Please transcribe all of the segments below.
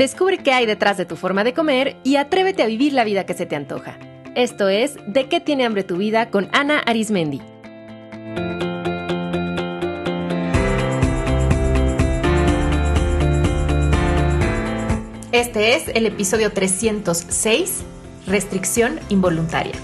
Descubre qué hay detrás de tu forma de comer y atrévete a vivir la vida que se te antoja. Esto es De qué tiene hambre tu vida con Ana Arismendi. Este es el episodio 306, restricción involuntaria.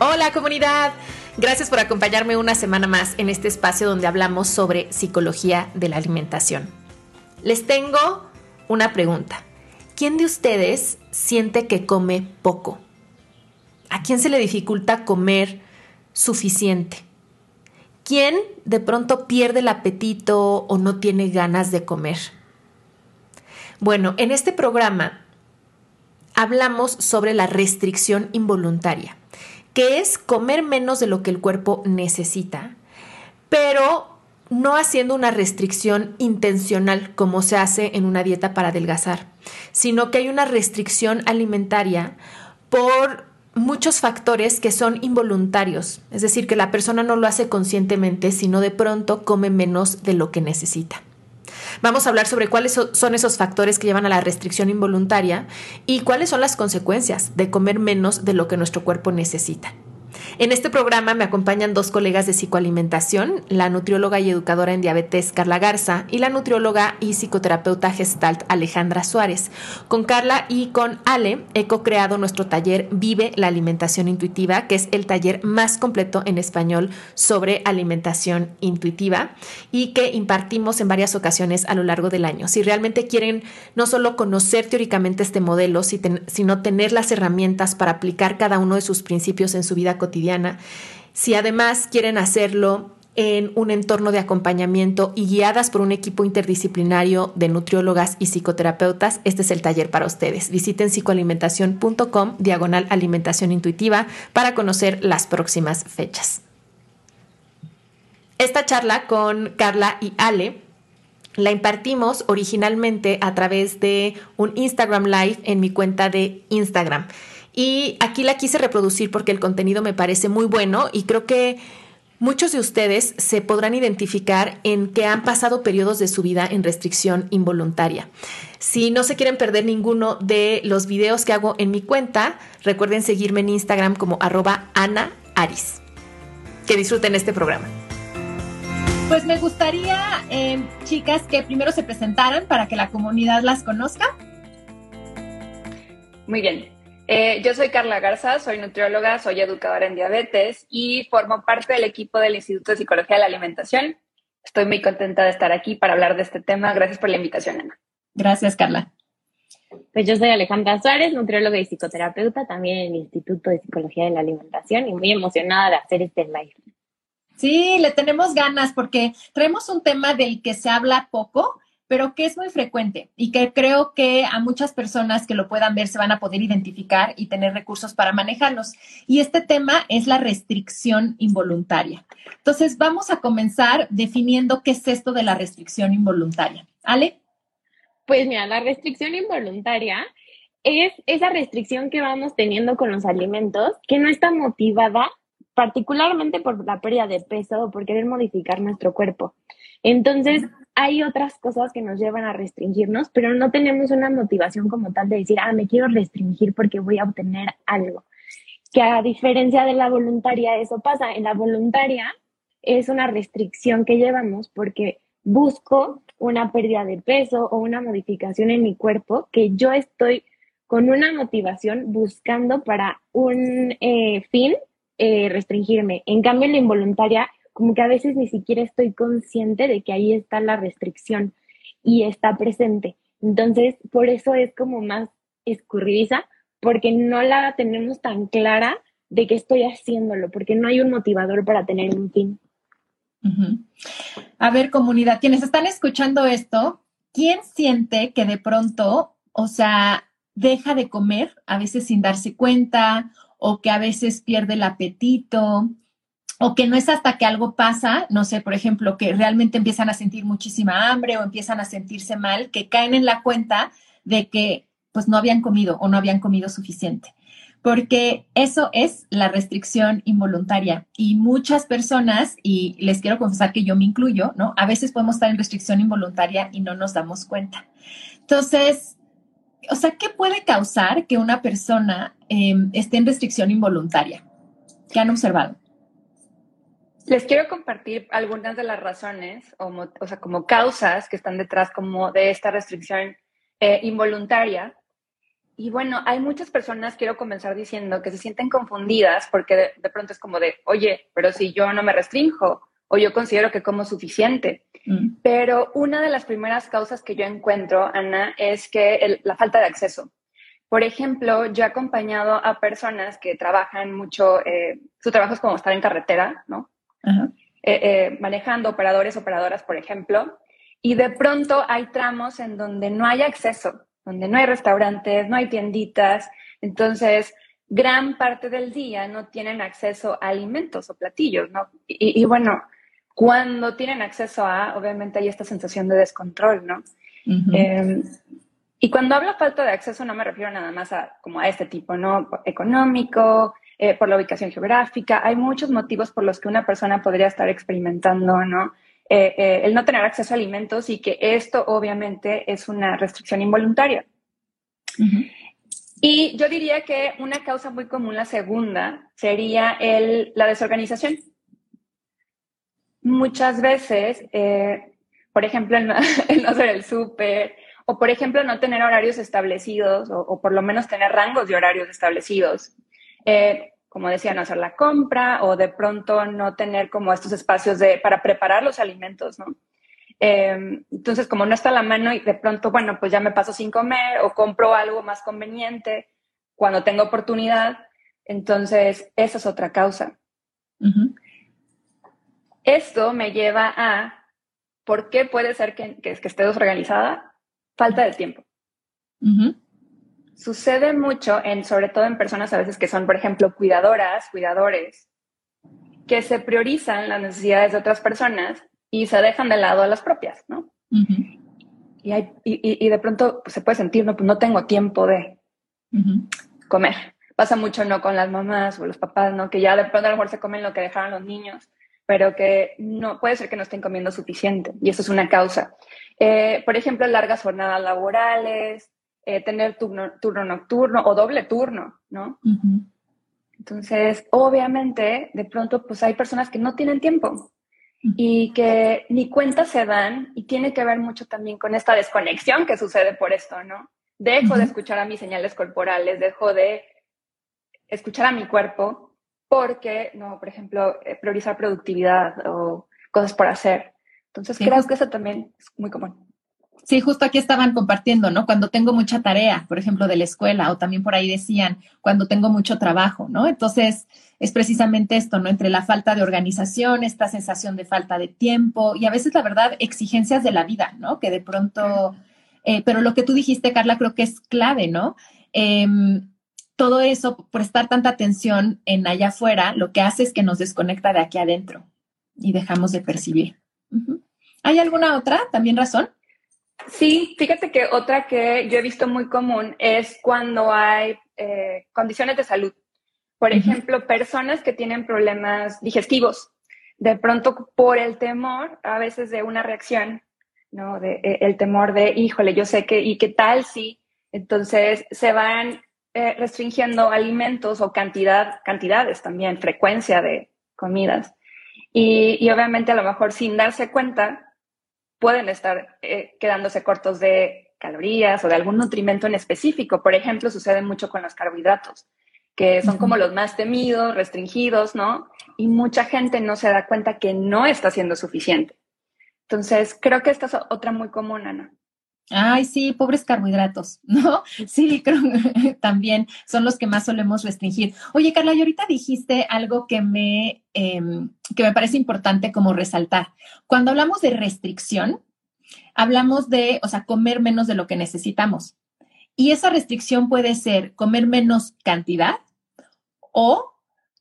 Hola comunidad, gracias por acompañarme una semana más en este espacio donde hablamos sobre psicología de la alimentación. Les tengo una pregunta. ¿Quién de ustedes siente que come poco? ¿A quién se le dificulta comer suficiente? ¿Quién de pronto pierde el apetito o no tiene ganas de comer? Bueno, en este programa hablamos sobre la restricción involuntaria, que es comer menos de lo que el cuerpo necesita, pero no haciendo una restricción intencional como se hace en una dieta para adelgazar, sino que hay una restricción alimentaria por muchos factores que son involuntarios, es decir, que la persona no lo hace conscientemente, sino de pronto come menos de lo que necesita. Vamos a hablar sobre cuáles son esos factores que llevan a la restricción involuntaria y cuáles son las consecuencias de comer menos de lo que nuestro cuerpo necesita. En este programa me acompañan dos colegas de psicoalimentación, la nutrióloga y educadora en diabetes Carla Garza y la nutrióloga y psicoterapeuta gestalt Alejandra Suárez. Con Carla y con Ale he co-creado nuestro taller Vive la alimentación intuitiva, que es el taller más completo en español sobre alimentación intuitiva y que impartimos en varias ocasiones a lo largo del año. Si realmente quieren no solo conocer teóricamente este modelo, sino tener las herramientas para aplicar cada uno de sus principios en su vida cotidiana, si además quieren hacerlo en un entorno de acompañamiento y guiadas por un equipo interdisciplinario de nutriólogas y psicoterapeutas, este es el taller para ustedes. Visiten psicoalimentación.com diagonal alimentación intuitiva para conocer las próximas fechas. Esta charla con Carla y Ale la impartimos originalmente a través de un Instagram Live en mi cuenta de Instagram. Y aquí la quise reproducir porque el contenido me parece muy bueno y creo que muchos de ustedes se podrán identificar en que han pasado periodos de su vida en restricción involuntaria. Si no se quieren perder ninguno de los videos que hago en mi cuenta, recuerden seguirme en Instagram como arroba Ana Aris. Que disfruten este programa. Pues me gustaría, eh, chicas, que primero se presentaran para que la comunidad las conozca. Muy bien. Eh, yo soy Carla Garza, soy nutrióloga, soy educadora en diabetes y formo parte del equipo del Instituto de Psicología de la Alimentación. Estoy muy contenta de estar aquí para hablar de este tema. Gracias por la invitación, Ana. Gracias, Carla. Pues yo soy Alejandra Suárez, nutrióloga y psicoterapeuta, también en el Instituto de Psicología de la Alimentación y muy emocionada de hacer este live. Sí, le tenemos ganas porque traemos un tema del que se habla poco pero que es muy frecuente y que creo que a muchas personas que lo puedan ver se van a poder identificar y tener recursos para manejarlos. Y este tema es la restricción involuntaria. Entonces, vamos a comenzar definiendo qué es esto de la restricción involuntaria. Ale. Pues mira, la restricción involuntaria es esa restricción que vamos teniendo con los alimentos que no está motivada particularmente por la pérdida de peso o por querer modificar nuestro cuerpo. Entonces, hay otras cosas que nos llevan a restringirnos, pero no tenemos una motivación como tal de decir, ah, me quiero restringir porque voy a obtener algo. Que a diferencia de la voluntaria, eso pasa. En la voluntaria es una restricción que llevamos porque busco una pérdida de peso o una modificación en mi cuerpo que yo estoy con una motivación buscando para un eh, fin eh, restringirme. En cambio, en la involuntaria como que a veces ni siquiera estoy consciente de que ahí está la restricción y está presente. Entonces, por eso es como más escurridiza, porque no la tenemos tan clara de que estoy haciéndolo, porque no hay un motivador para tener un fin. A ver, comunidad, quienes están escuchando esto, ¿quién siente que de pronto, o sea, deja de comer a veces sin darse cuenta o que a veces pierde el apetito o que no es hasta que algo pasa, no sé, por ejemplo, que realmente empiezan a sentir muchísima hambre o empiezan a sentirse mal, que caen en la cuenta de que pues no habían comido o no habían comido suficiente. porque eso es la restricción involuntaria y muchas personas, y les quiero confesar que yo me incluyo, ¿no? A veces podemos estar en restricción involuntaria y no nos damos cuenta. Entonces, o sea, ¿qué puede causar que una persona em, esté en restricción involuntaria? ¿Qué han observado? Les quiero compartir algunas de las razones, o, o sea, como causas que están detrás como de esta restricción eh, involuntaria. Y bueno, hay muchas personas, quiero comenzar diciendo, que se sienten confundidas porque de, pronto es como de, oye, pero si yo no me restrinjo o yo considero que como suficiente. Mm. Pero una de las primeras causas que yo encuentro, Ana, es que la falta de acceso. Por ejemplo, yo he acompañado a personas que trabajan mucho, eh, su trabajo es como estar en carretera, ¿no? Eh, eh, manejando operadores, operadoras, por ejemplo, y de pronto hay tramos en donde no hay acceso, donde no hay restaurantes, no hay tienditas, entonces gran parte del día no tienen acceso a alimentos o platillos, ¿no? Y, bueno, cuando tienen acceso a, obviamente hay esta sensación de descontrol, ¿no? Em, y cuando hablo falta de acceso no me refiero nada más a como a este tipo, ¿no? Económico, eh, por la ubicación geográfica. Hay muchos motivos por los que una persona podría estar experimentando, ¿no? Eh, eh, el no tener acceso a alimentos y que esto obviamente es una restricción involuntaria. Y yo diría que una causa muy común, la segunda, sería el, la desorganización. Muchas veces, por ejemplo, el no, hacer el súper, o por ejemplo, no tener horarios establecidos, o, o, por lo menos tener rangos de horarios establecidos. Eh, como decía, no hacer la compra o de pronto no tener como estos espacios de, para preparar los alimentos, ¿no? Em, entonces, como no está a la mano y de pronto, bueno, pues ya me paso sin comer o compro algo más conveniente cuando tengo oportunidad, entonces esa es otra causa. Esto me lleva a, ¿por qué puede ser que, que, esté desorganizada? Falta de tiempo sucede mucho, en, sobre todo en personas a veces que son, por ejemplo, cuidadoras, cuidadores, que se priorizan las necesidades de otras personas y se dejan de lado a las propias, ¿no? y, hay, y, de pronto pues, se puede sentir, no, pues no tengo tiempo de comer. Pasa mucho, ¿no? Con las mamás o los papás, ¿no? Que ya de pronto a lo mejor se comen lo que dejaron los niños, pero que no puede ser que no estén comiendo suficiente. Y eso es una causa. Eh, por ejemplo, largas jornadas laborales, eh, tener turno, turno, nocturno o doble turno, ¿no? Entonces, obviamente, de pronto, pues hay personas que no tienen tiempo y que ni cuenta se dan y tiene que ver mucho también con esta desconexión que sucede por esto, ¿no? Dejo de escuchar a mis señales corporales, dejo de escuchar a mi cuerpo porque, no, por ejemplo, eh, priorizar productividad o cosas por hacer. Entonces, creo que eso también es muy común. Sí, justo aquí estaban compartiendo, ¿no? Cuando tengo mucha tarea, por ejemplo, de la escuela, o también por ahí decían, cuando tengo mucho trabajo, ¿no? Entonces, es precisamente esto, ¿no? Entre la falta de organización, esta sensación de falta de tiempo y a veces, la verdad, exigencias de la vida, ¿no? Que de pronto, eh, pero lo que tú dijiste, Carla, creo que es clave, ¿no? Em, todo eso, por estar tanta atención en allá afuera, lo que hace es que nos desconecta de aquí adentro y dejamos de percibir. ¿Hay alguna otra también razón? Sí, fíjate que otra que yo he visto muy común es cuando hay eh, condiciones de salud. Por ejemplo, personas que tienen problemas digestivos. De pronto, por el temor, a veces de una reacción, ¿no? De, eh, el temor de, híjole, yo sé que, ¿y qué tal si? Entonces, se van eh, restringiendo alimentos o cantidad, cantidades también, frecuencia de comidas. Y, y obviamente, a lo mejor sin darse cuenta, pueden estar eh, quedándose cortos de calorías o de algún nutrimento en específico. Por ejemplo, sucede mucho con los carbohidratos, que son como los más temidos, restringidos, ¿no? Y mucha gente no se da cuenta que no está siendo suficiente. Entonces, creo que esta es otra muy común, Ana. Ay, sí, pobres carbohidratos, ¿no? Sí, creo que también son los que más solemos restringir. Oye, Carla, y ahorita dijiste algo que me, em, que me parece importante como resaltar. Cuando hablamos de restricción, hablamos de, o sea, comer menos de lo que necesitamos. Y esa restricción puede ser comer menos cantidad o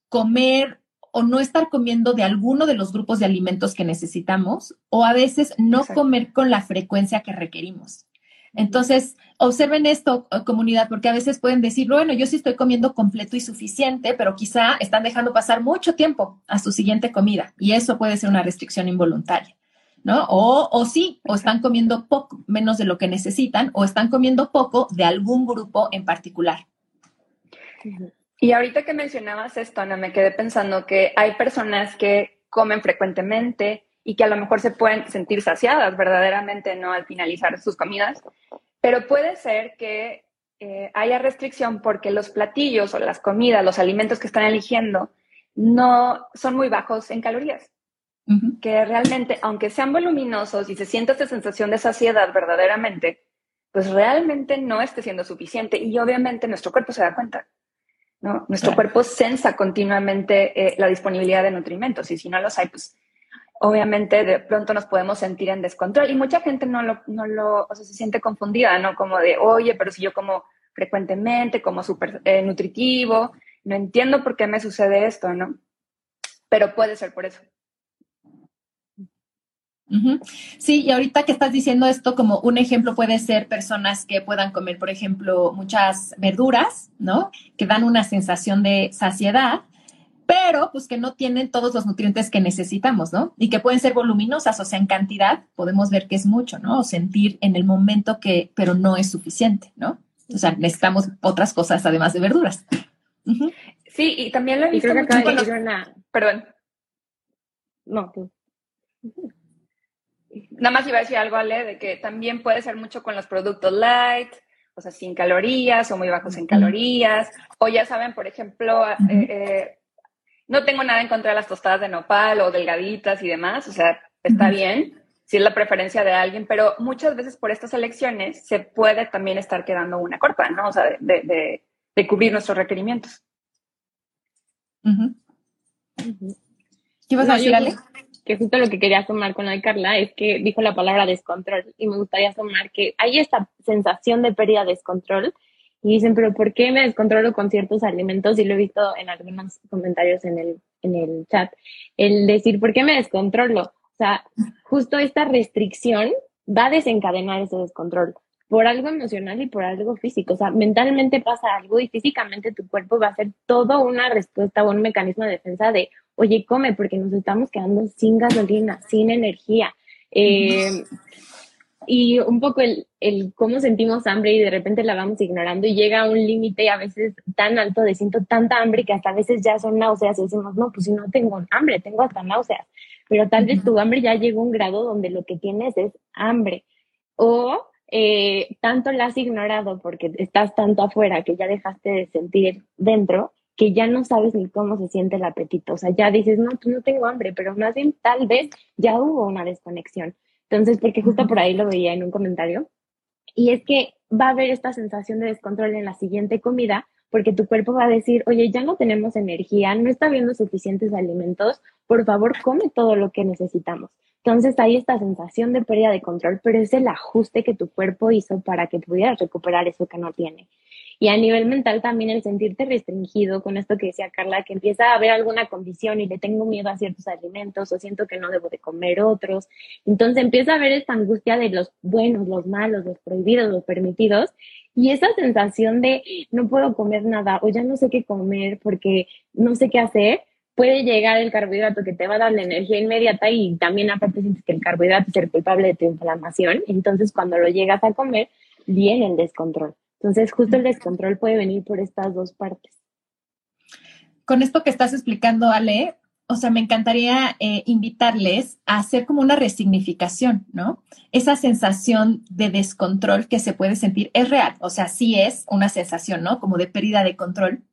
comer o no estar comiendo de alguno de los grupos de alimentos que necesitamos o a veces no comer con la frecuencia que requerimos. Entonces, observen esto, comunidad, porque a veces pueden decir, bueno, yo sí estoy comiendo completo y suficiente, pero quizá están dejando pasar mucho tiempo a su siguiente comida y eso puede ser una restricción involuntaria. ¿No? O, o sí, o están comiendo poco, menos de lo que necesitan, o están comiendo poco de algún grupo en particular. Y ahorita que mencionabas esto, Ana, me quedé pensando que hay personas que comen frecuentemente y que a lo mejor se pueden sentir saciadas verdaderamente, ¿no? Al finalizar sus comidas, pero puede ser que eh, haya restricción porque los platillos o las comidas, los alimentos que están eligiendo, no son muy bajos en calorías. Que realmente, aunque sean voluminosos y se sienta esta sensación de saciedad verdaderamente, pues realmente no esté siendo suficiente. Y obviamente nuestro cuerpo se da cuenta. ¿No? Nuestro cuerpo sensa continuamente eh, la disponibilidad de nutrimentos y si no los hay, pues obviamente de pronto nos podemos sentir en descontrol y mucha gente no lo, no lo, o sea, se siente confundida, ¿no? Como de, oye, pero si yo como frecuentemente, como súper eh, nutritivo, no entiendo por qué me sucede esto, ¿no? Pero puede ser por eso. Sí, y ahorita que estás diciendo esto, como un ejemplo puede ser personas que puedan comer, por ejemplo, muchas verduras, ¿no? Que dan una sensación de saciedad, pero pues que no tienen todos los nutrientes que necesitamos, ¿no? Y que pueden ser voluminosas, o sea, en cantidad podemos ver que es mucho, ¿no? O sentir en el momento que, pero no es suficiente, ¿no? O sea, necesitamos otras cosas además de verduras. Sí, y también lo he visto mucho con los... Perdón. No, tú. Nada más iba a decir algo, Ale, de que también puede ser mucho con los productos light, o sea, sin calorías o muy bajos en calorías. O ya saben, por ejemplo, eh, no tengo nada en contra de las tostadas de nopal o delgaditas y demás, o sea, está bien, si es la preferencia de alguien, pero muchas veces por estas elecciones se puede también estar quedando una corta, ¿no? O sea, de, cubrir nuestros requerimientos. ¿Qué vas a decir, Ale? Que justo lo que quería sumar con la Carla es que dijo la palabra descontrol y me gustaría sumar que hay esta sensación de pérdida de descontrol y dicen, pero ¿por qué me descontrolo con ciertos alimentos? Y lo he visto en algunos comentarios en el, en el chat, el decir, ¿por qué me descontrolo? O sea, justo esta restricción va a desencadenar ese descontrol por algo emocional y por algo físico. O sea, mentalmente pasa algo y físicamente tu cuerpo va a hacer toda una respuesta o un mecanismo de defensa de, oye, come, porque nos estamos quedando sin gasolina, sin energía. Eh, y un poco el, el, cómo sentimos hambre y de repente la vamos ignorando y llega a un límite a veces tan alto de siento tanta hambre que hasta a veces ya son náuseas y decimos, no, pues si no tengo hambre, tengo hasta náuseas, pero tal vez tu hambre ya llegó a un grado donde lo que tienes es hambre. O eh, tanto la has ignorado porque estás tanto afuera que ya dejaste de sentir dentro que ya no sabes ni cómo se siente el apetito, o sea, ya dices, no, tú no tengo hambre, pero más bien tal vez ya hubo una desconexión. Entonces, porque justo por ahí lo veía en un comentario, y es que va a haber esta sensación de descontrol en la siguiente comida, porque tu cuerpo va a decir, oye, ya no tenemos energía, no está habiendo suficientes alimentos, por favor, come todo lo que necesitamos. Entonces hay esta sensación de pérdida de control, pero es el ajuste que tu cuerpo hizo para que pudieras recuperar eso que no tiene. Y a nivel mental también el sentirte restringido con esto que decía Carla, que empieza a haber alguna condición y le tengo miedo a ciertos alimentos o siento que no debo de comer otros. Entonces empieza a haber esta angustia de los buenos, los malos, los prohibidos, los permitidos. Y esa sensación de no puedo comer nada o ya no sé qué comer porque no sé qué hacer, puede llegar el carbohidrato que te va a dar la energía inmediata y también aparte sientes que el carbohidrato es el culpable de tu inflamación. Entonces cuando lo llegas a comer, viene el descontrol. Entonces, justo el descontrol puede venir por estas dos partes. Con esto que estás explicando, Ale, o sea, me encantaría eh, invitarles a hacer como una resignificación, ¿no? Esa sensación de descontrol que se puede sentir es real, o sea, sí es una sensación, ¿no? Como de pérdida de control,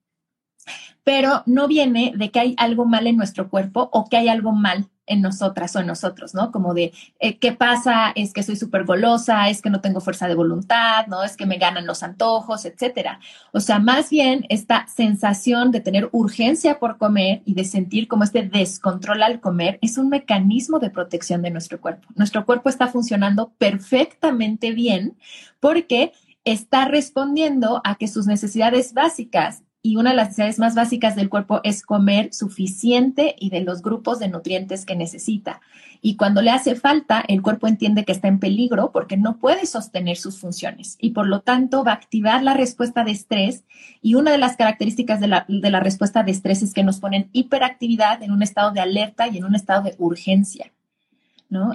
pero no viene de que hay algo mal en nuestro cuerpo o que hay algo mal en nosotras o en nosotros, ¿no? Como de, eh, ¿qué pasa? Es que soy súper golosa, es que no tengo fuerza de voluntad, ¿no? Es que me ganan los antojos, etcétera. O sea, más bien esta sensación de tener urgencia por comer y de sentir como este descontrol al comer es un mecanismo de protección de nuestro cuerpo. Nuestro cuerpo está funcionando perfectamente bien porque está respondiendo a que sus necesidades básicas y una de las necesidades más básicas del cuerpo es comer suficiente y de los grupos de nutrientes que necesita. Y cuando le hace falta, el cuerpo entiende que está en peligro porque no puede sostener sus funciones y por lo tanto va a activar la respuesta de estrés. Y una de las características de la, de la respuesta de estrés es que nos ponen hiperactividad en un estado de alerta y en un estado de urgencia.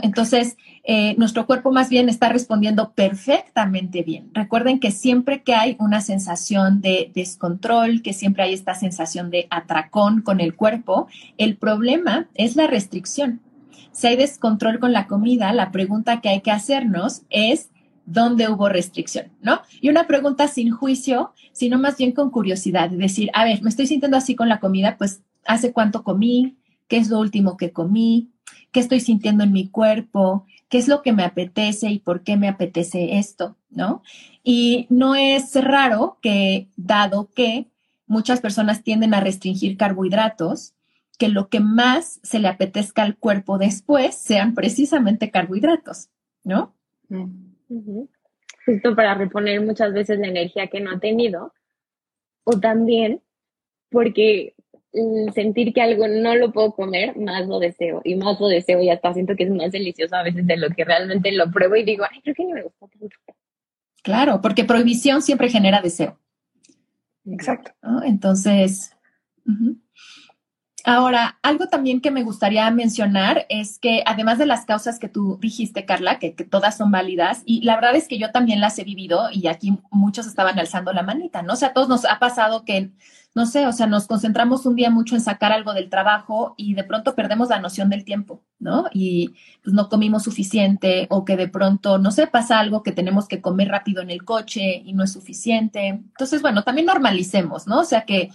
Entonces, eh, nuestro cuerpo más bien está respondiendo perfectamente bien. Recuerden que siempre que hay una sensación de descontrol, que siempre hay esta sensación de atracón con el cuerpo, el problema es la restricción. Si hay descontrol con la comida, la pregunta que hay que hacernos es, ¿dónde hubo restricción? ¿No? Y una pregunta sin juicio, sino más bien con curiosidad, decir, a ver, me estoy sintiendo así con la comida, pues, ¿hace cuánto comí? ¿Qué es lo último que comí? Qué estoy sintiendo en mi cuerpo, qué es lo que me apetece y por qué me apetece esto, ¿no? Y no es raro que, dado que muchas personas tienden a restringir carbohidratos, que lo que más se le apetezca al cuerpo después sean precisamente carbohidratos, ¿no? Justo para reponer muchas veces la energía que no ha tenido. O también porque sentir que algo no lo puedo comer, más lo deseo y más lo deseo y hasta siento que es más delicioso a veces de lo que realmente lo pruebo y digo, ay, creo que no me gusta tanto. Claro, porque prohibición siempre genera deseo. Exacto. Entonces, Ahora, algo también que me gustaría mencionar es que además de las causas que tú dijiste, Carla, que, todas son válidas, y la verdad es que yo también las he vivido y aquí muchos estaban alzando la manita, ¿no? O sea, a todos nos ha pasado que, no sé, o sea, nos concentramos un día mucho en sacar algo del trabajo y de pronto perdemos la noción del tiempo, ¿no? Y pues no comimos suficiente o que de pronto, no sé, pasa algo que tenemos que comer rápido en el coche y no es suficiente. Entonces, bueno, también normalicemos, ¿no? O sea, que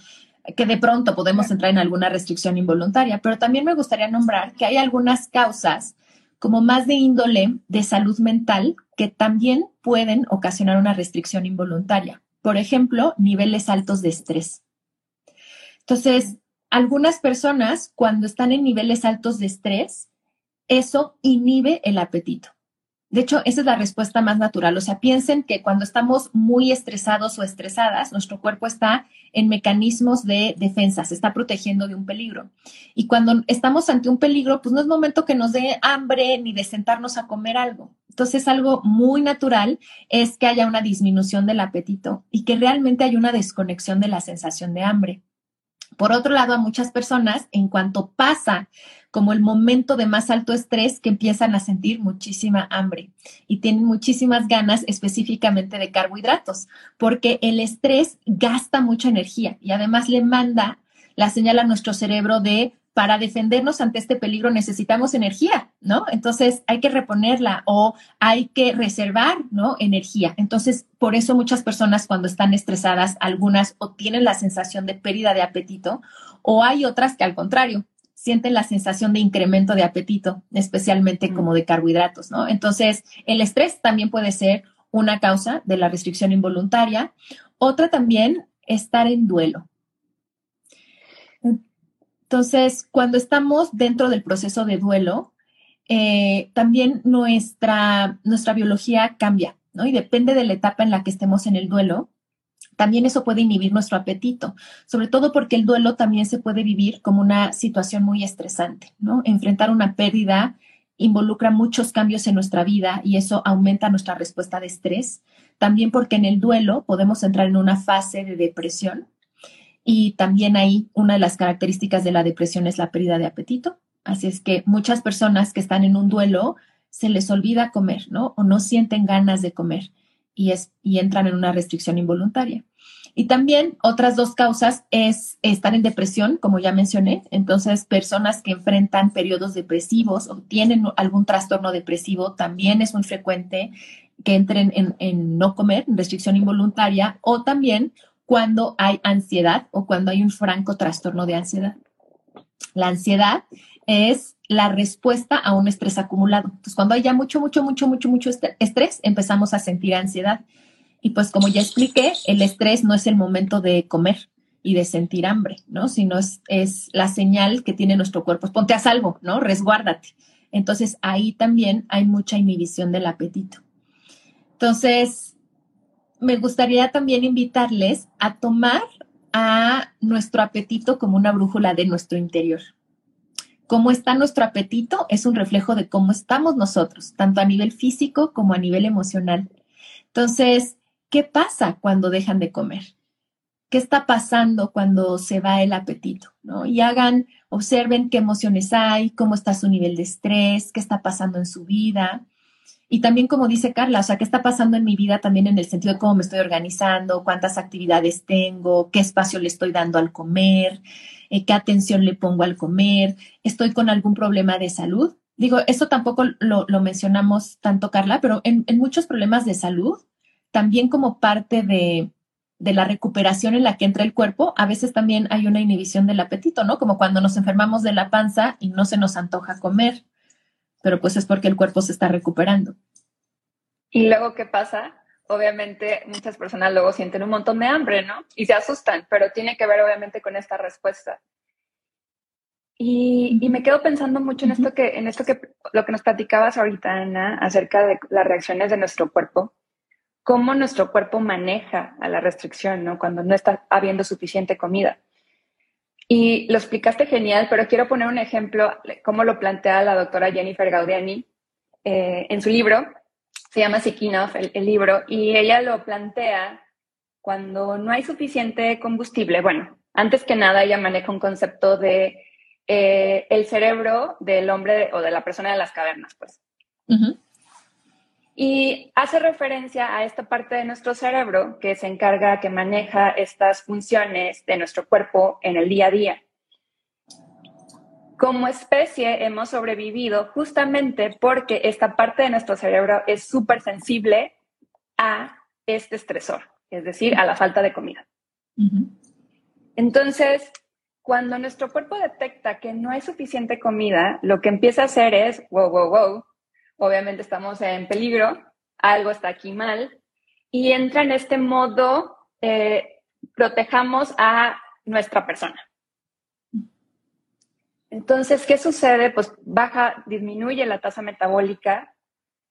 que de pronto podemos entrar en alguna restricción involuntaria, pero también me gustaría nombrar que hay algunas causas como más de índole de salud mental que también pueden ocasionar una restricción involuntaria. Por ejemplo, niveles altos de estrés. Entonces, algunas personas cuando están en niveles altos de estrés, eso inhibe el apetito. De hecho, esa es la respuesta más natural. O sea, piensen que cuando estamos muy estresados o estresadas, nuestro cuerpo está en mecanismos de defensa, se está protegiendo de un peligro. Y cuando estamos ante un peligro, pues no es momento que nos dé hambre ni de sentarnos a comer algo. Entonces, algo muy natural es que haya una disminución del apetito y que realmente haya una desconexión de la sensación de hambre. Por otro lado, a muchas personas, en cuanto pasa como el momento de más alto estrés que empiezan a sentir muchísima hambre y tienen muchísimas ganas específicamente de carbohidratos, porque el estrés gasta mucha energía y además le manda la señal a nuestro cerebro de para defendernos ante este peligro necesitamos energía, ¿no? Entonces hay que reponerla o hay que reservar, ¿no? Energía. Entonces, por eso muchas personas cuando están estresadas, algunas o tienen la sensación de pérdida de apetito o hay otras que al contrario, sienten la sensación de incremento de apetito, especialmente como de carbohidratos, ¿no? Entonces, el estrés también puede ser una causa de la restricción involuntaria. Otra también, estar en duelo. Entonces, cuando estamos dentro del proceso de duelo, eh, también nuestra, nuestra biología cambia, ¿no? Y depende de la etapa en la que estemos en el duelo, también eso puede inhibir nuestro apetito, sobre todo porque el duelo también se puede vivir como una situación muy estresante, ¿no? Enfrentar una pérdida involucra muchos cambios en nuestra vida y eso aumenta nuestra respuesta de estrés. También porque en el duelo podemos entrar en una fase de depresión y también ahí una de las características de la depresión es la pérdida de apetito. Así es que muchas personas que están en un duelo se les olvida comer, ¿no? O no sienten ganas de comer y, es, y entran en una restricción involuntaria. Y también otras dos causas es estar en depresión, como ya mencioné. Entonces, personas que enfrentan periodos depresivos o tienen algún trastorno depresivo, también es muy frecuente que entren en, en no comer, en restricción involuntaria, o también cuando hay ansiedad o cuando hay un franco trastorno de ansiedad. La ansiedad es la respuesta a un estrés acumulado. Entonces, cuando hay ya mucho, mucho, mucho, mucho, mucho estrés, empezamos a sentir ansiedad. Y pues como ya expliqué, el estrés no es el momento de comer y de sentir hambre, ¿no? Sino es, es la señal que tiene nuestro cuerpo. Ponte a salvo, ¿no? Resguárdate. Entonces ahí también hay mucha inhibición del apetito. Entonces, me gustaría también invitarles a tomar a nuestro apetito como una brújula de nuestro interior. Cómo está nuestro apetito es un reflejo de cómo estamos nosotros, tanto a nivel físico como a nivel emocional. Entonces, ¿qué pasa cuando dejan de comer? ¿Qué está pasando cuando se va el apetito? ¿no? Y hagan, observen qué emociones hay, cómo está su nivel de estrés, qué está pasando en su vida. Y también, como dice Carla, o sea, qué está pasando en mi vida también en el sentido de cómo me estoy organizando, cuántas actividades tengo, qué espacio le estoy dando al comer, eh, qué atención le pongo al comer, estoy con algún problema de salud. Digo, esto tampoco lo, mencionamos tanto, Carla, pero en, muchos problemas de salud, también como parte de, de la recuperación en la que entra el cuerpo, a veces también hay una inhibición del apetito, ¿no? Como cuando nos enfermamos de la panza y no se nos antoja comer pero pues es porque el cuerpo se está recuperando. Y luego, ¿qué pasa? Obviamente muchas personas luego sienten un montón de hambre, ¿no? Y se asustan, pero tiene que ver obviamente con esta respuesta. Y, y, me quedo pensando mucho en esto que, en esto que, lo que nos platicabas ahorita, Ana, acerca de las reacciones de nuestro cuerpo, cómo nuestro cuerpo maneja a la restricción, ¿no? Cuando no está habiendo suficiente comida. Y lo explicaste genial, pero quiero poner un ejemplo, cómo lo plantea la doctora Jennifer Gaudiani eh, en su libro. Se llama Sikinov, el, el libro, y ella lo plantea cuando no hay suficiente combustible. Bueno, antes que nada, ella maneja un concepto de eh, el cerebro del hombre o de la persona de las cavernas, pues. Y hace referencia a esta parte de nuestro cerebro que se encarga, que maneja estas funciones de nuestro cuerpo en el día a día. Como especie hemos sobrevivido justamente porque esta parte de nuestro cerebro es súper sensible a este estresor, es decir, a la falta de comida. Entonces, cuando nuestro cuerpo detecta que no hay suficiente comida, lo que empieza a hacer es, wow, wow, wow, obviamente estamos en peligro, algo está aquí mal, y entra en este modo, eh, protejamos a nuestra persona. Entonces, ¿qué sucede? Pues baja, disminuye la tasa metabólica,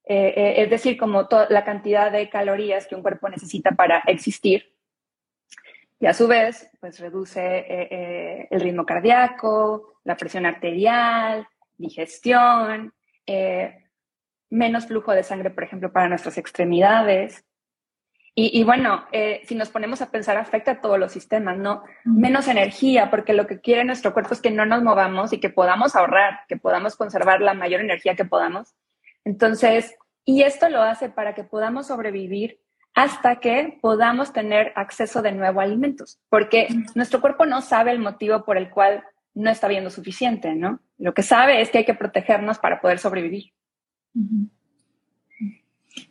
eh, eh, es decir, como la cantidad de calorías que un cuerpo necesita para existir. Y a su vez, pues reduce el ritmo cardíaco, la presión arterial, digestión, menos flujo de sangre, por ejemplo, para nuestras extremidades. Y, bueno, eh, si nos ponemos a pensar, afecta a todos los sistemas, ¿no? Menos energía, porque lo que quiere nuestro cuerpo es que no nos movamos y que podamos ahorrar, que podamos conservar la mayor energía que podamos. Entonces, y esto lo hace para que podamos sobrevivir hasta que podamos tener acceso de nuevo a alimentos, porque nuestro cuerpo no sabe el motivo por el cual no está viendo suficiente, ¿no? Lo que sabe es que hay que protegernos para poder sobrevivir.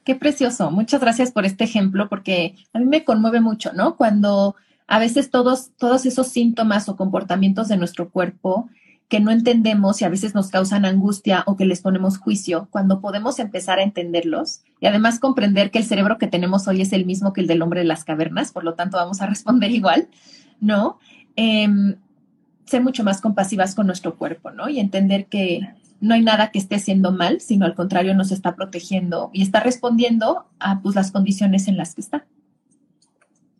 Qué precioso. Muchas gracias por este ejemplo porque a mí me conmueve mucho, ¿no? Cuando a veces todos, todos esos síntomas o comportamientos de nuestro cuerpo que no entendemos y a veces nos causan angustia o que les ponemos juicio, cuando podemos empezar a entenderlos y además comprender que el cerebro que tenemos hoy es el mismo que el del hombre de las cavernas, por lo tanto vamos a responder igual, ¿no? Eh, ser mucho más compasivas con nuestro cuerpo, ¿no? Y entender que, no hay nada que esté haciendo mal, sino al contrario nos está protegiendo y está respondiendo a pues, las condiciones en las que está.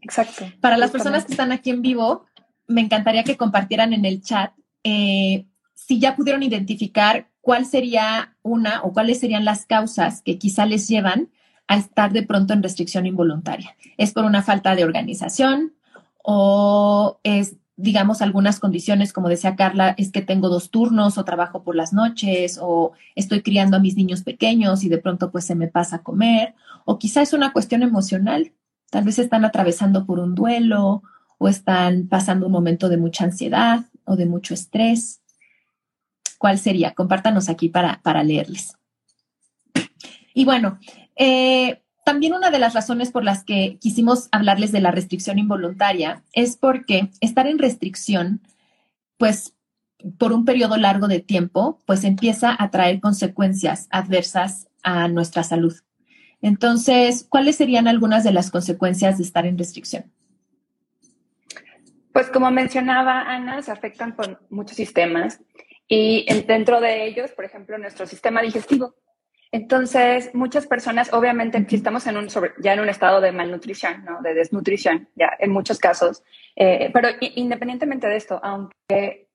Exacto. Para las personas que están aquí en vivo, me encantaría que compartieran en el chat eh, si ya pudieron identificar cuál sería una o cuáles serían las causas que quizá les llevan a estar de pronto en restricción involuntaria. ¿Es por una falta de organización o es digamos, algunas condiciones, como decía Carla, es que tengo dos turnos o trabajo por las noches o estoy criando a mis niños pequeños y de pronto pues se me pasa a comer o quizá es una cuestión emocional, tal vez están atravesando por un duelo o están pasando un momento de mucha ansiedad o de mucho estrés. ¿Cuál sería? Compártanos aquí para, para leerles. Y bueno, eh, también una de las razones por las que quisimos hablarles de la restricción involuntaria es porque estar en restricción, pues por un periodo largo de tiempo, pues empieza a traer consecuencias adversas a nuestra salud. Entonces, ¿cuáles serían algunas de las consecuencias de estar en restricción? Pues como mencionaba Ana, se afectan por muchos sistemas y dentro de ellos, por ejemplo, nuestro sistema digestivo. Entonces, muchas personas, obviamente, si estamos en un, ya en un estado de malnutrición, ¿no? de desnutrición, ya en muchos casos, eh, pero independientemente de esto, aunque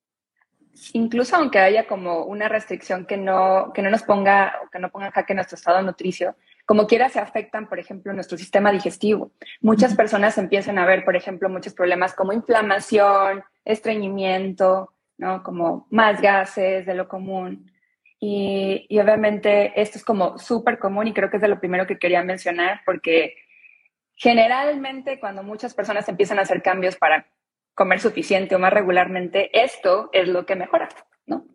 incluso aunque haya como una restricción que no, que no nos ponga o que no ponga en jaque nuestro estado nutricio, como quiera se afectan, por ejemplo, nuestro sistema digestivo. Muchas personas empiezan a ver, por ejemplo, muchos problemas como inflamación, estreñimiento, ¿no? Como más gases de lo común. Y, obviamente esto es como súper común y creo que es de lo primero que quería mencionar porque generalmente cuando muchas personas empiezan a hacer cambios para comer suficiente o más regularmente, esto es lo que mejora, ¿no?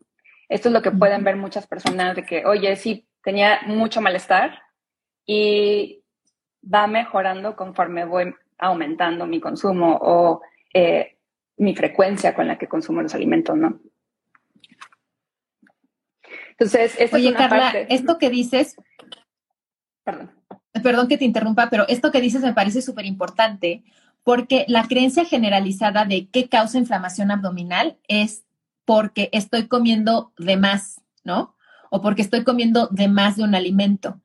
Esto es lo que pueden ver muchas personas de que, oye, sí, tenía mucho malestar y va mejorando conforme voy aumentando mi consumo o eh, mi frecuencia con la que consumo los alimentos, ¿no? Entonces, Oye, Carla, esto que dices, perdón. Perdón que te interrumpa, pero esto que dices me parece súper importante porque la creencia generalizada de qué causa inflamación abdominal es porque estoy comiendo de más, ¿no? O porque estoy comiendo de más de un alimento.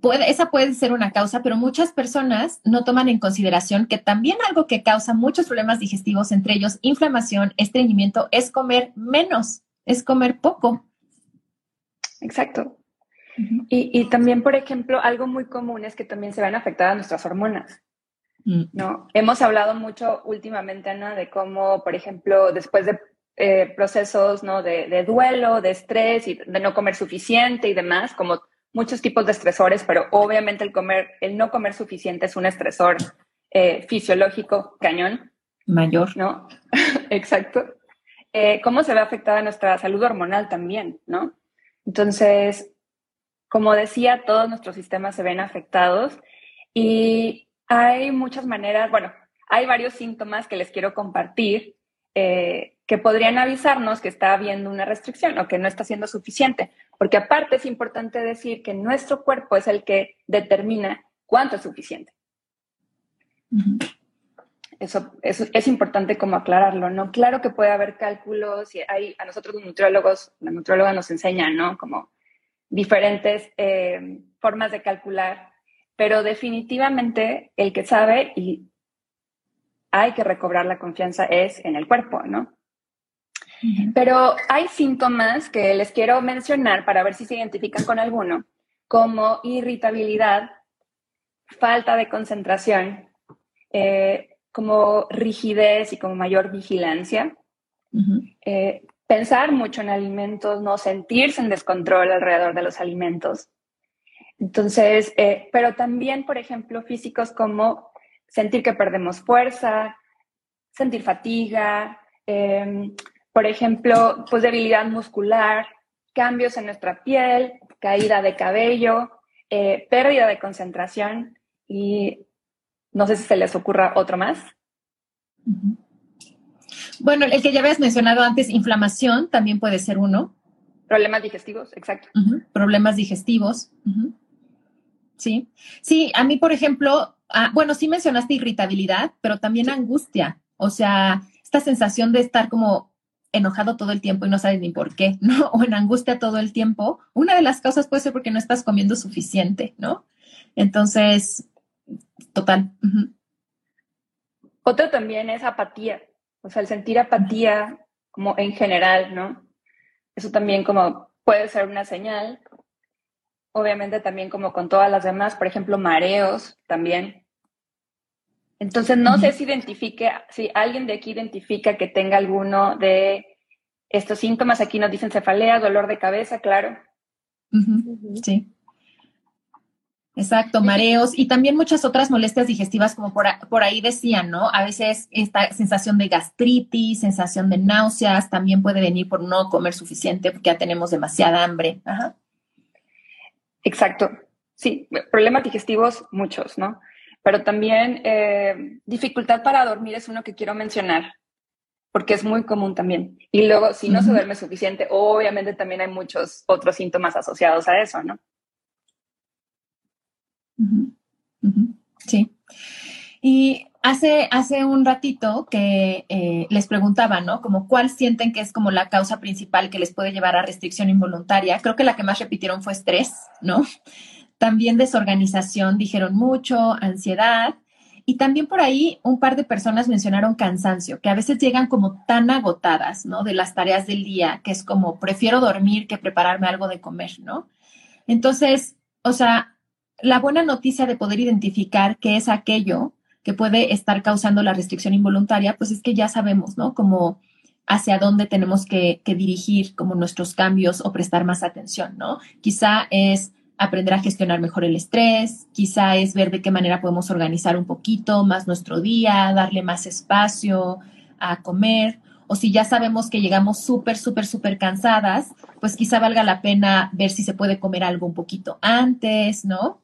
Puede, esa puede ser una causa, pero muchas personas no toman en consideración que también algo que causa muchos problemas digestivos, entre ellos inflamación, estreñimiento, es comer menos, es comer poco. Exacto. y, también, por ejemplo, algo muy común es que también se van a afectar nuestras hormonas. Mm. ¿no? Hemos hablado mucho últimamente, Ana, de cómo, por ejemplo, después de eh, procesos ¿no? de, duelo, de estrés y de no comer suficiente y demás, como muchos tipos de estresores, pero obviamente el comer, el no comer suficiente es un estresor eh, fisiológico cañón. Mayor. ¿No? Exacto. Eh, ¿Cómo se ve afectada nuestra salud hormonal también, no? Entonces, como decía, todos nuestros sistemas se ven afectados y hay muchas maneras, bueno, hay varios síntomas que les quiero compartir eh, que podrían avisarnos que está habiendo una restricción o que no está siendo suficiente, porque aparte es importante decir que nuestro cuerpo es el que determina cuánto es suficiente. Eso, es importante como aclararlo, ¿no? Claro que puede haber cálculos y hay, a nosotros los nutriólogos, la nutrióloga nos enseña, ¿no? Como diferentes eh, formas de calcular, pero definitivamente el que sabe y hay que recobrar la confianza es en el cuerpo, ¿no? Pero hay síntomas que les quiero mencionar para ver si se identifican con alguno, como irritabilidad, falta de concentración, eh, como rigidez y como mayor vigilancia. Eh, pensar mucho en alimentos, no sentirse en descontrol alrededor de los alimentos. Entonces, eh, pero también, por ejemplo, físicos como sentir que perdemos fuerza, sentir fatiga, em, por ejemplo, pues debilidad muscular, cambios en nuestra piel, caída de cabello, eh, pérdida de concentración y no sé si se les ocurra otro más. Bueno, el que ya habías mencionado antes, inflamación, también puede ser uno. Problemas digestivos, exacto. Problemas digestivos. Sí. Sí, a mí, por ejemplo, ah, bueno, sí mencionaste irritabilidad, pero también angustia. O sea, esta sensación de estar como enojado todo el tiempo y no sabes ni por qué, ¿no? O en angustia todo el tiempo. Una de las causas puede ser porque no estás comiendo suficiente, ¿no? Entonces, Total. Otro también es apatía, o sea, el sentir apatía como en general, ¿no? Eso también como puede ser una señal. Obviamente también como con todas las demás, por ejemplo, mareos también. Entonces, no sé si identifique, si alguien de aquí identifica que tenga alguno de estos síntomas. Aquí nos dicen cefalea, dolor de cabeza, claro. Sí. Exacto, mareos y también muchas otras molestias digestivas, como por, ahí decían, ¿no? A veces esta sensación de gastritis, sensación de náuseas, también puede venir por no comer suficiente porque ya tenemos demasiada hambre. Ajá. Exacto. Sí, problemas digestivos muchos, ¿no? Pero también eh, dificultad para dormir es uno que quiero mencionar, porque es muy común también. Y luego, si no se duerme suficiente, obviamente también hay muchos otros síntomas asociados a eso, ¿no? Sí. Y hace, hace un ratito que eh, les preguntaba, ¿no? Como cuál sienten que es como la causa principal que les puede llevar a restricción involuntaria. Creo que la que más repitieron fue estrés, ¿no? También desorganización, dijeron mucho, ansiedad. Y también por ahí un par de personas mencionaron cansancio, que a veces llegan como tan agotadas, ¿no? De las tareas del día, que es como, prefiero dormir que prepararme algo de comer, ¿no? Entonces, o sea, la buena noticia de poder identificar qué es aquello que puede estar causando la restricción involuntaria, pues es que ya sabemos, ¿no? Como hacia dónde tenemos que, que dirigir como nuestros cambios o prestar más atención, ¿no? Quizá es aprender a gestionar mejor el estrés, quizá es ver de qué manera podemos organizar un poquito más nuestro día, darle más espacio a comer, o si ya sabemos que llegamos súper, súper, súper cansadas, pues quizá valga la pena ver si se puede comer algo un poquito antes, ¿no?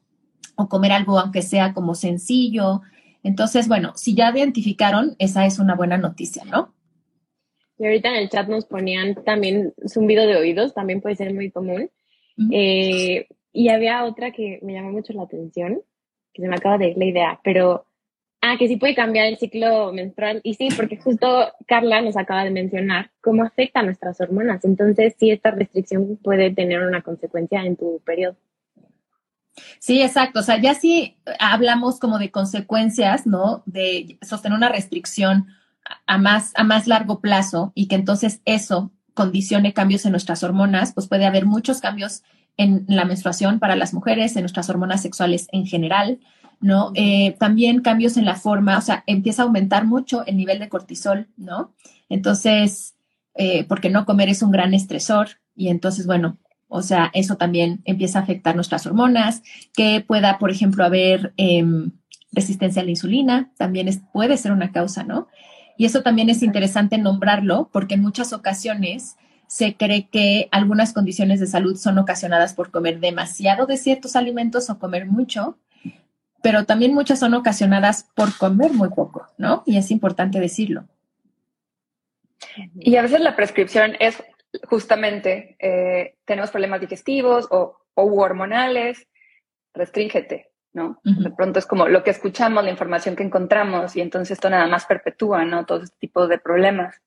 O comer algo aunque sea como sencillo. Entonces, bueno, si ya identificaron, esa es una buena noticia, ¿no? Y ahorita en el chat nos ponían también zumbido de oídos, también puede ser muy común. eh, y había otra que me llamó mucho la atención, que se me acaba de ir la idea, pero, ah, que sí puede cambiar el ciclo menstrual. Y sí, porque justo Carla nos acaba de mencionar cómo afecta a nuestras hormonas. Entonces, sí, esta restricción puede tener una consecuencia en tu periodo. Sí, exacto. O sea, ya sí hablamos como de consecuencias, ¿no? De sostener una restricción a más, a más largo plazo y que entonces eso condicione cambios en nuestras hormonas, pues puede haber muchos cambios en la menstruación para las mujeres, en nuestras hormonas sexuales en general, ¿no? Eh, también cambios en la forma, o sea, empieza a aumentar mucho el nivel de cortisol, ¿no? Entonces, eh, porque no comer es un gran estresor y entonces, bueno, o sea, eso también empieza a afectar nuestras hormonas, que pueda, por ejemplo, haber em, resistencia a la insulina, también es, puede ser una causa, ¿no? Y eso también es interesante nombrarlo porque en muchas ocasiones se cree que algunas condiciones de salud son ocasionadas por comer demasiado de ciertos alimentos o comer mucho, pero también muchas son ocasionadas por comer muy poco, ¿no? Y es importante decirlo. Y a veces la prescripción es justamente, eh, tenemos problemas digestivos o, hormonales, restríngete, ¿no? De pronto es como lo que escuchamos, la información que encontramos y entonces esto nada más perpetúa, ¿no? Todo este tipo de problemas.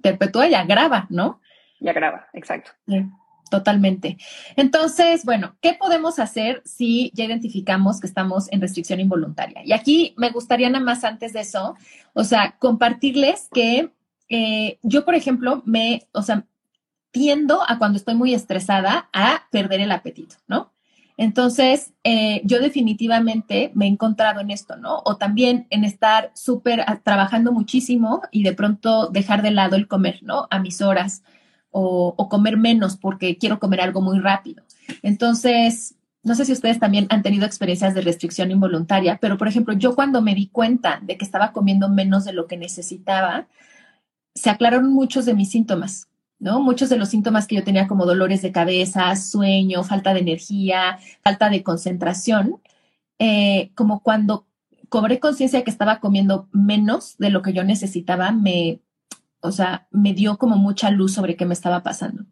Perpetúa y agrava, ¿no? Y agrava, exacto. totalmente. Entonces, bueno, ¿qué podemos hacer si ya identificamos que estamos en restricción involuntaria? Y aquí me gustaría nada más antes de eso, o sea, compartirles que eh, yo, por ejemplo, me, o sea, tiendo a cuando estoy muy estresada a perder el apetito, ¿no? Entonces, eh, yo definitivamente me he encontrado en esto, ¿no? O también en estar súper trabajando muchísimo y de pronto dejar de lado el comer, ¿no? A mis horas o, o comer menos porque quiero comer algo muy rápido. Entonces, no sé si ustedes también han tenido experiencias de restricción involuntaria, pero por ejemplo, yo cuando me di cuenta de que estaba comiendo menos de lo que necesitaba, se aclararon muchos de mis síntomas. ¿no? Muchos de los síntomas que yo tenía como dolores de cabeza, sueño, falta de energía, falta de concentración, eh, como cuando cobré conciencia de que estaba comiendo menos de lo que yo necesitaba, me, o sea, me dio como mucha luz sobre qué me estaba pasando.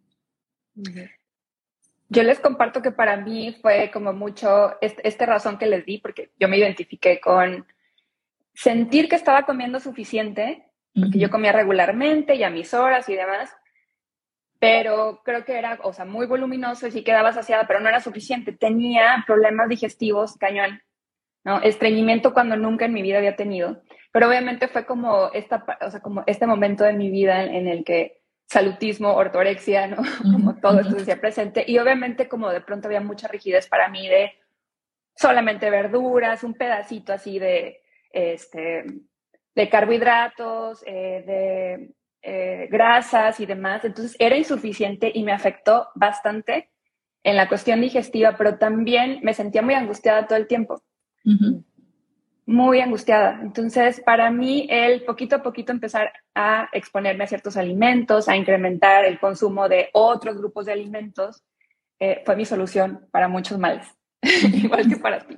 Yo les comparto que para mí fue como mucho este, esta razón que les di, porque yo me identifiqué con sentir que estaba comiendo suficiente, porque yo comía regularmente y a mis horas y demás, pero creo que era, o sea, muy voluminoso y sí quedaba saciada, pero no era suficiente. Tenía problemas digestivos, cañón, ¿no? Estreñimiento cuando nunca en mi vida había tenido. Pero obviamente fue como, esta, o sea, como este momento de mi vida en el que salutismo, ortorexia, ¿no? Como todo esto se presente. Y obviamente como de pronto había mucha rigidez para mí de solamente verduras, un pedacito así de, este, de carbohidratos, eh, de eh, grasas y demás. Entonces era insuficiente y me afectó bastante en la cuestión digestiva, pero también me sentía muy angustiada todo el tiempo. Muy angustiada. Entonces, para mí, el poquito a poquito empezar a exponerme a ciertos alimentos, a incrementar el consumo de otros grupos de alimentos, eh, fue mi solución para muchos males, igual que para ti.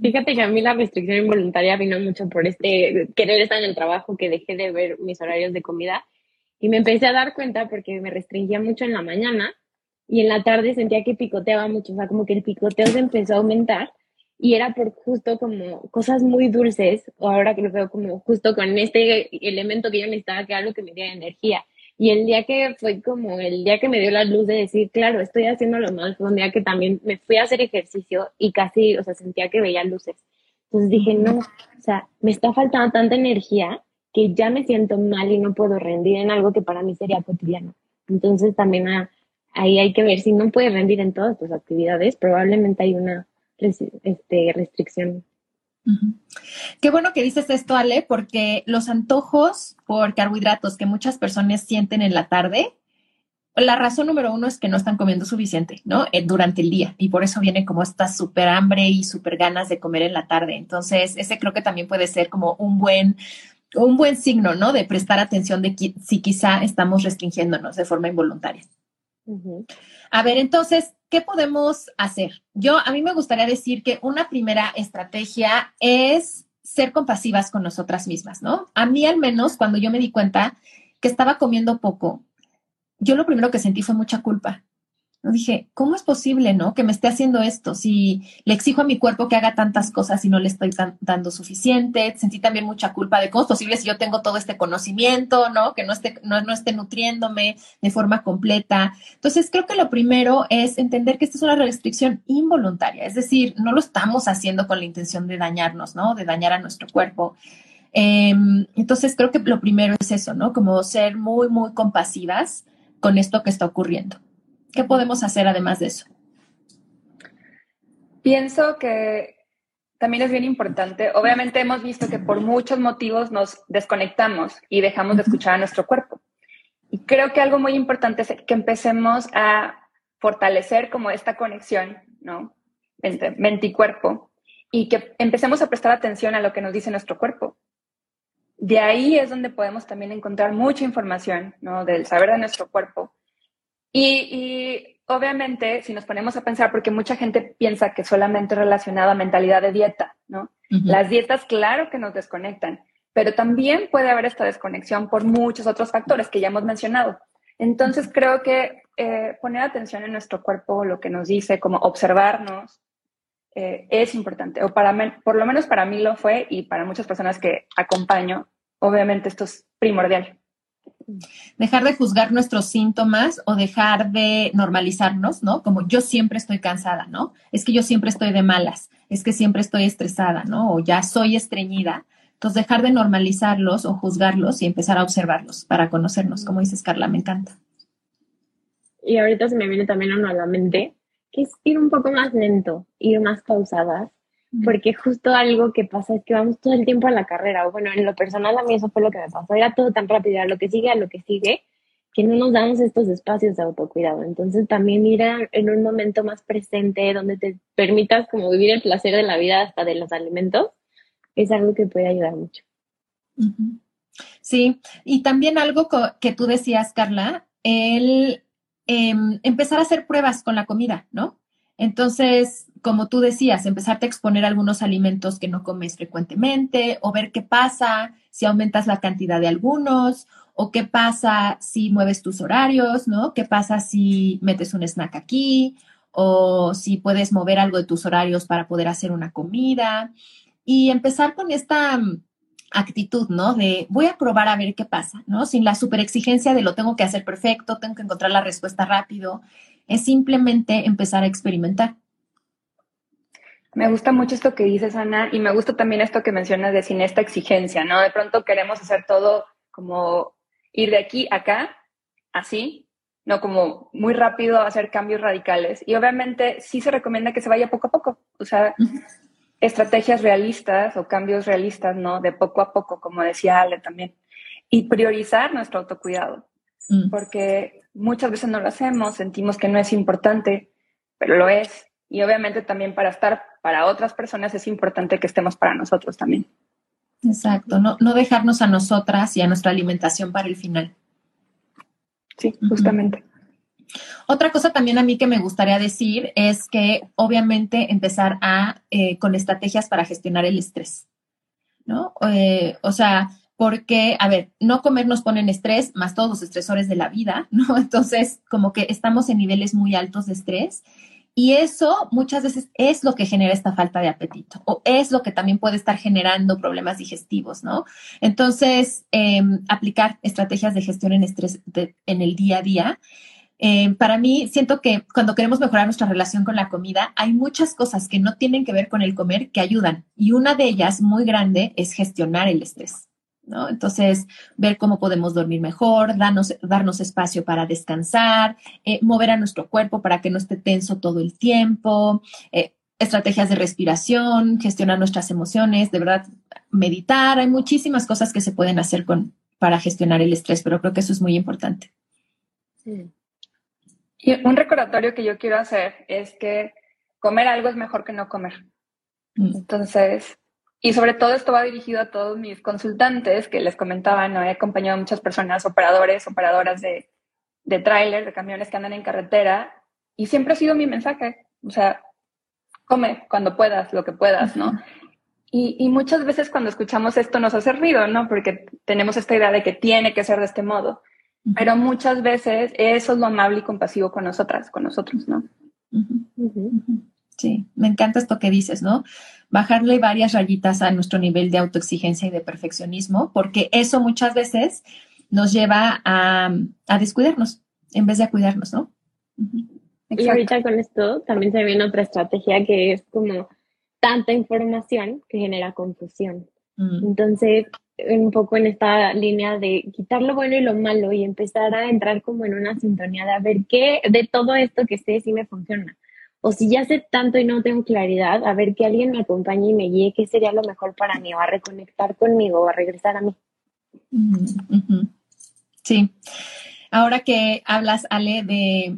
Fíjate que a mí la restricción involuntaria vino mucho por este querer estar en el trabajo, que dejé de ver mis horarios de comida y me empecé a dar cuenta porque me restringía mucho en la mañana y en la tarde sentía que picoteaba mucho, o sea, como que el picoteo se empezó a aumentar y era por justo como cosas muy dulces, o ahora que lo veo como justo con este elemento que yo necesitaba, que era algo que me diera energía. Y el día que fue como el día que me dio la luz de decir, claro, estoy haciendo lo mal, fue un día que también me fui a hacer ejercicio y casi, o sea, sentía que veía luces. Entonces dije, no, o sea, me está faltando tanta energía que ya me siento mal y no puedo rendir en algo que para mí sería cotidiano. Entonces también ahí hay que ver si no puedes rendir en todas tus actividades, probablemente hay una este, restricción. Qué bueno que dices esto, Ale, porque los antojos por carbohidratos que muchas personas sienten en la tarde, la razón número uno es que no están comiendo suficiente, ¿no? Eh, durante el día. Y por eso viene como esta súper hambre y súper ganas de comer en la tarde. Entonces, ese creo que también puede ser como un buen, un buen signo, ¿no? De prestar atención de si quizá estamos restringiéndonos de forma involuntaria. A ver, entonces, ¿qué podemos hacer? Yo, a mí me gustaría decir que una primera estrategia es ser compasivas con nosotras mismas, ¿no? A mí al menos, cuando yo me di cuenta que estaba comiendo poco, yo lo primero que sentí fue mucha culpa. Dije, ¿cómo es posible, no? Que me esté haciendo esto. Si le exijo a mi cuerpo que haga tantas cosas y no le estoy dando suficiente. Sentí también mucha culpa de cómo es posible si yo tengo todo este conocimiento, ¿no? Que no esté, no, no esté nutriéndome de forma completa. Entonces, creo que lo primero es entender que esta es una restricción involuntaria. Es decir, no lo estamos haciendo con la intención de dañarnos, ¿no? De dañar a nuestro cuerpo. Em, entonces, creo que lo primero es eso, ¿no? Como ser muy, muy compasivas con esto que está ocurriendo. ¿Qué podemos hacer además de eso? Pienso que también es bien importante. Obviamente hemos visto que por muchos motivos nos desconectamos y dejamos de escuchar a nuestro cuerpo. Y creo que algo muy importante es que empecemos a fortalecer como esta conexión, ¿no? Entre mente y cuerpo y que empecemos a prestar atención a lo que nos dice nuestro cuerpo. De ahí es donde podemos también encontrar mucha información, ¿no? Del saber de nuestro cuerpo y, obviamente, si nos ponemos a pensar, porque mucha gente piensa que solamente relacionado a mentalidad de dieta, ¿no? Las dietas, claro que nos desconectan, pero también puede haber esta desconexión por muchos otros factores que ya hemos mencionado. Entonces, creo que eh, poner atención en nuestro cuerpo, lo que nos dice, como observarnos, eh, es importante. O para por lo menos para mí lo fue y para muchas personas que acompaño, obviamente esto es primordial. Dejar de juzgar nuestros síntomas o dejar de normalizarnos, ¿no? Como yo siempre estoy cansada, ¿no? Es que yo siempre estoy de malas, es que siempre estoy estresada, ¿no? O ya soy estreñida. Entonces, dejar de normalizarlos o juzgarlos y empezar a observarlos para conocernos, como dices, Carla, me encanta. Y ahorita se me viene también uno a la mente, que es ir un poco más lento, ir más pausadas porque justo algo que pasa es que vamos todo el tiempo a la carrera, o bueno, en lo personal a mí eso fue lo que me pasó, era todo tan rápido, a lo que sigue, a lo que sigue, que no nos damos estos espacios de autocuidado. Entonces también ir en un momento más presente, donde te permitas como vivir el placer de la vida hasta de los alimentos, es algo que puede ayudar mucho. Sí, y también algo que tú decías, Carla, el em, empezar a hacer pruebas con la comida, ¿no? Entonces, como tú decías, empezarte a exponer algunos alimentos que no comes frecuentemente o ver qué pasa si aumentas la cantidad de algunos o qué pasa si mueves tus horarios, ¿no? ¿Qué pasa si metes un snack aquí o si puedes mover algo de tus horarios para poder hacer una comida y empezar con esta actitud, ¿no? De voy a probar a ver qué pasa, ¿no? Sin la super exigencia de lo tengo que hacer perfecto, tengo que encontrar la respuesta rápido es simplemente empezar a experimentar. Me gusta mucho esto que dices, Ana, y me gusta también esto que mencionas de sin esta exigencia, ¿no? De pronto queremos hacer todo como ir de aquí a acá, así, no como muy rápido hacer cambios radicales. Y obviamente sí se recomienda que se vaya poco a poco, o sea, estrategias realistas o cambios realistas, ¿no? De poco a poco, como decía Ale también. Y priorizar nuestro autocuidado, mm. porque muchas veces no lo hacemos, sentimos que no es importante, pero lo es. Y obviamente también para estar para otras personas es importante que estemos para nosotros también. Exacto, no, no dejarnos a nosotras y a nuestra alimentación para el final. Sí, justamente. Otra cosa también a mí que me gustaría decir es que obviamente empezar a eh, con estrategias para gestionar el estrés, ¿no? Eh, o sea, porque, a ver, no comer nos pone en estrés, más todos los estresores de la vida, ¿no? Entonces, como que estamos en niveles muy altos de estrés Y eso muchas veces es lo que genera esta falta de apetito o es lo que también puede estar generando problemas digestivos, ¿no? Entonces, em, aplicar estrategias de gestión en estrés en el día a día. Em, para mí, siento que cuando queremos mejorar nuestra relación con la comida, hay muchas cosas que no tienen que ver con el comer que ayudan. Y una de ellas, muy grande, es gestionar el estrés. ¿no? Entonces, ver cómo podemos dormir mejor, darnos, darnos espacio para descansar, eh, mover a nuestro cuerpo para que no esté tenso todo el tiempo, eh, estrategias de respiración, gestionar nuestras emociones, de verdad, meditar. Hay muchísimas cosas que se pueden hacer con, para gestionar el estrés, pero creo que eso es muy importante. Y un recordatorio que yo quiero hacer es que comer algo es mejor que no comer. Mm. Entonces, y sobre todo esto va dirigido a todos mis consultantes que les comentaba, ¿no? He acompañado a muchas personas, operadores, operadoras de, de tráiler, de camiones que andan en carretera, y siempre ha sido mi mensaje, o sea, come cuando puedas, lo que puedas, ¿no? Y, y, muchas veces cuando escuchamos esto nos hace ruido, ¿no? Porque tenemos esta idea de que tiene que ser de este modo. Pero muchas veces eso es lo amable y compasivo con nosotras, con nosotros, ¿no? Sí, me encanta esto que dices, ¿no? Bajarle varias rayitas a nuestro nivel de autoexigencia y de perfeccionismo, porque eso muchas veces nos lleva a, descuidarnos en vez de a cuidarnos, ¿no? Y ahorita con esto también se viene otra estrategia que es como tanta información que genera confusión. Mm. Entonces, un poco en esta línea de quitar lo bueno y lo malo y empezar a entrar como en una sintonía de a ver qué de todo esto que sé si me funciona o si ya sé tanto y no tengo claridad, a ver que alguien me acompañe y me guíe qué sería lo mejor para mí, o a reconectar conmigo, o a regresar a mí. Sí. Ahora que hablas, Ale, de,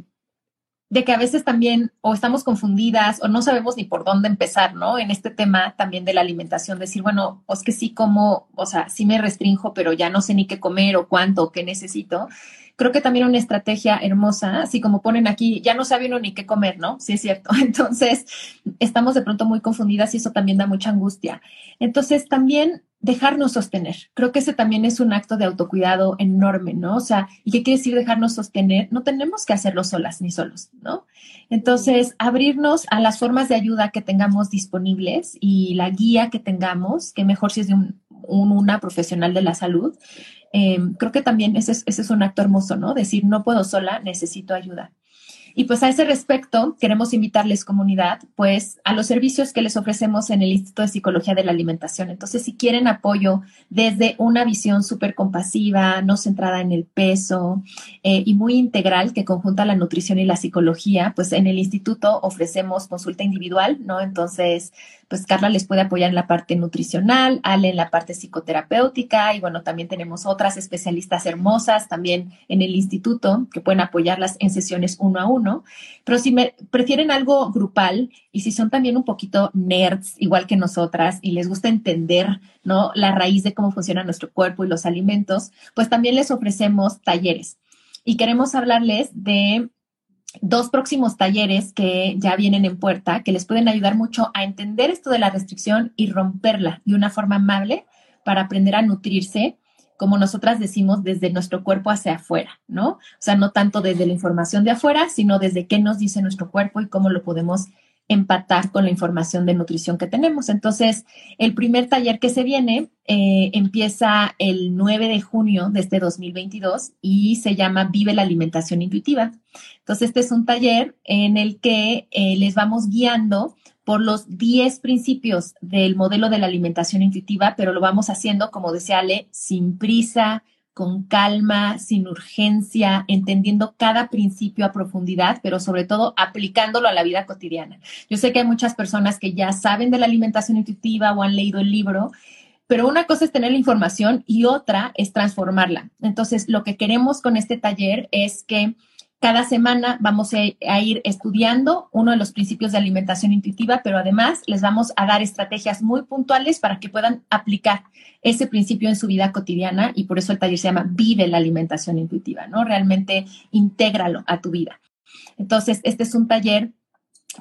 de que a veces también o estamos confundidas o no sabemos ni por dónde empezar, ¿no? En este tema también de la alimentación, decir, bueno, pues que sí como, o sea, sí me restrinjo, pero ya no sé ni qué comer o cuánto o qué necesito creo que también una estrategia hermosa, así como ponen aquí, ya no sabe uno ni qué comer, ¿no? Sí es cierto. Entonces, estamos de pronto muy confundidas y eso también da mucha angustia. Entonces, también dejarnos sostener. Creo que ese también es un acto de autocuidado enorme, ¿no? O sea, ¿y qué quiere decir dejarnos sostener? No tenemos que hacerlo solas ni solos, ¿no? Entonces, abrirnos a las formas de ayuda que tengamos disponibles y la guía que tengamos, que mejor si es de un, una profesional de la salud, Em, creo que también ese ese es un acto hermoso, ¿no? Decir, no puedo sola, necesito ayuda. Y pues a ese respecto, queremos invitarles comunidad, pues a los servicios que les ofrecemos en el Instituto de Psicología de la Alimentación. Entonces, si quieren apoyo desde una visión súper compasiva, no centrada en el peso eh, y muy integral que conjunta la nutrición y la psicología, pues en el instituto ofrecemos consulta individual, ¿no? Entonces, pues Carla les puede apoyar en la parte nutricional, Ale en la parte psicoterapéutica y bueno, también tenemos otras especialistas hermosas también en el instituto que pueden apoyarlas en sesiones uno a uno. Pero si prefieren algo grupal y si son también un poquito nerds, igual que nosotras, y les gusta entender, ¿no? La raíz de cómo funciona nuestro cuerpo y los alimentos, pues también les ofrecemos talleres. Y queremos hablarles de dos próximos talleres que ya vienen en puerta, que les pueden ayudar mucho a entender esto de la restricción y romperla de una forma amable para aprender a nutrirse, como nosotras decimos, desde nuestro cuerpo hacia afuera, ¿no? O sea, no tanto desde la información de afuera, sino desde qué nos dice nuestro cuerpo y cómo lo podemos empatar con la información de nutrición que tenemos. Entonces, el primer taller que se viene eh, empieza el 9 de junio de este 2022 y se llama Vive la alimentación intuitiva. Entonces, este es un taller en el que eh, les vamos guiando por los 10 principios del modelo de la alimentación intuitiva, pero lo vamos haciendo, como decía Ale, sin prisa, con calma, sin urgencia, entendiendo cada principio a profundidad, pero sobre todo aplicándolo a la vida cotidiana. Yo sé que hay muchas personas que ya saben de la alimentación intuitiva o han leído el libro, pero una cosa es tener la información y otra es transformarla. Entonces, lo que queremos con este taller es que cada semana vamos a, ir estudiando uno de los principios de alimentación intuitiva, pero además les vamos a dar estrategias muy puntuales para que puedan aplicar ese principio en su vida cotidiana y por eso el taller se llama Vive la alimentación intuitiva, ¿no? Realmente intégralo a tu vida. Entonces, este es un taller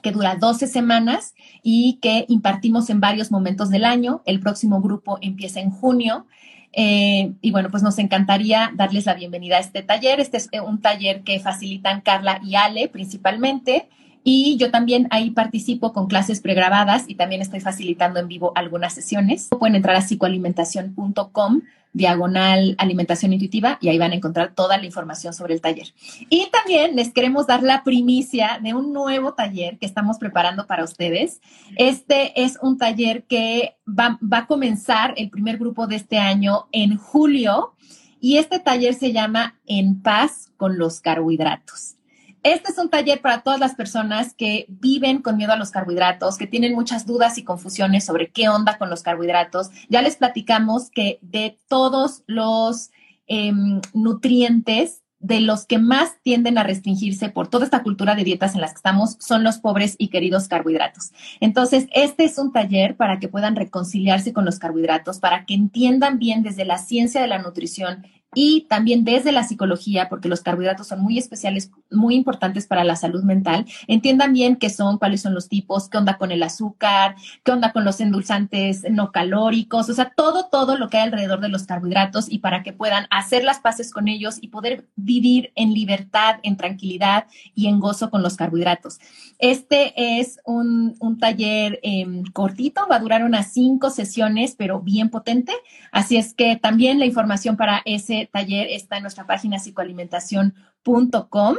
que dura 12 semanas y que impartimos en varios momentos del año. El próximo grupo empieza en junio eh, y bueno, pues nos encantaría darles la bienvenida a este taller. Este es eh, un taller que facilitan Carla y Ale principalmente. Y yo también ahí participo con clases pregrabadas y también estoy facilitando en vivo algunas sesiones. Pueden entrar a psicoalimentación.com diagonal alimentación intuitiva y ahí van a encontrar toda la información sobre el taller. Y también les queremos dar la primicia de un nuevo taller que estamos preparando para ustedes. Este es un taller que va, va a comenzar el primer grupo de este año en julio y este taller se llama En paz con los carbohidratos. Este es un taller para todas las personas que viven con miedo a los carbohidratos, que tienen muchas dudas y confusiones sobre qué onda con los carbohidratos. Ya les platicamos que de todos los em, nutrientes, de los que más tienden a restringirse por toda esta cultura de dietas en las que estamos son los pobres y queridos carbohidratos. Entonces, este es un taller para que puedan reconciliarse con los carbohidratos, para que entiendan bien desde la ciencia de la nutrición y también desde la psicología, porque los carbohidratos son muy especiales, muy importantes para la salud mental, entiendan bien qué son, cuáles son los tipos, qué onda con el azúcar, qué onda con los endulzantes no calóricos, o sea, todo, todo lo que hay alrededor de los carbohidratos y para que puedan hacer las paces con ellos y poder vivir en libertad, en tranquilidad y en gozo con los carbohidratos. Este es un, taller em, cortito, va a durar unas cinco sesiones, pero bien potente, así es que también la información para ese taller está en nuestra página psicoalimentación.com.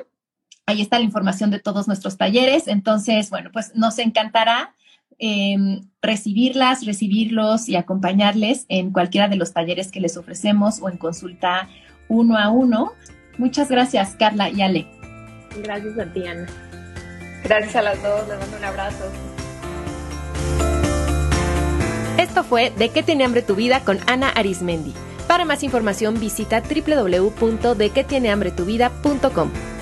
Ahí está la información de todos nuestros talleres. Entonces, bueno, pues nos encantará em, recibirlas, recibirlos y acompañarles en cualquiera de los talleres que les ofrecemos o en consulta uno a uno. Muchas gracias, Carla y Ale. Gracias a ti, Ana. Gracias a las dos, les mando un abrazo. Esto fue De qué tiene hambre tu vida con Ana Arismendi. Para más información visita www.dequetienehambretuvida.com.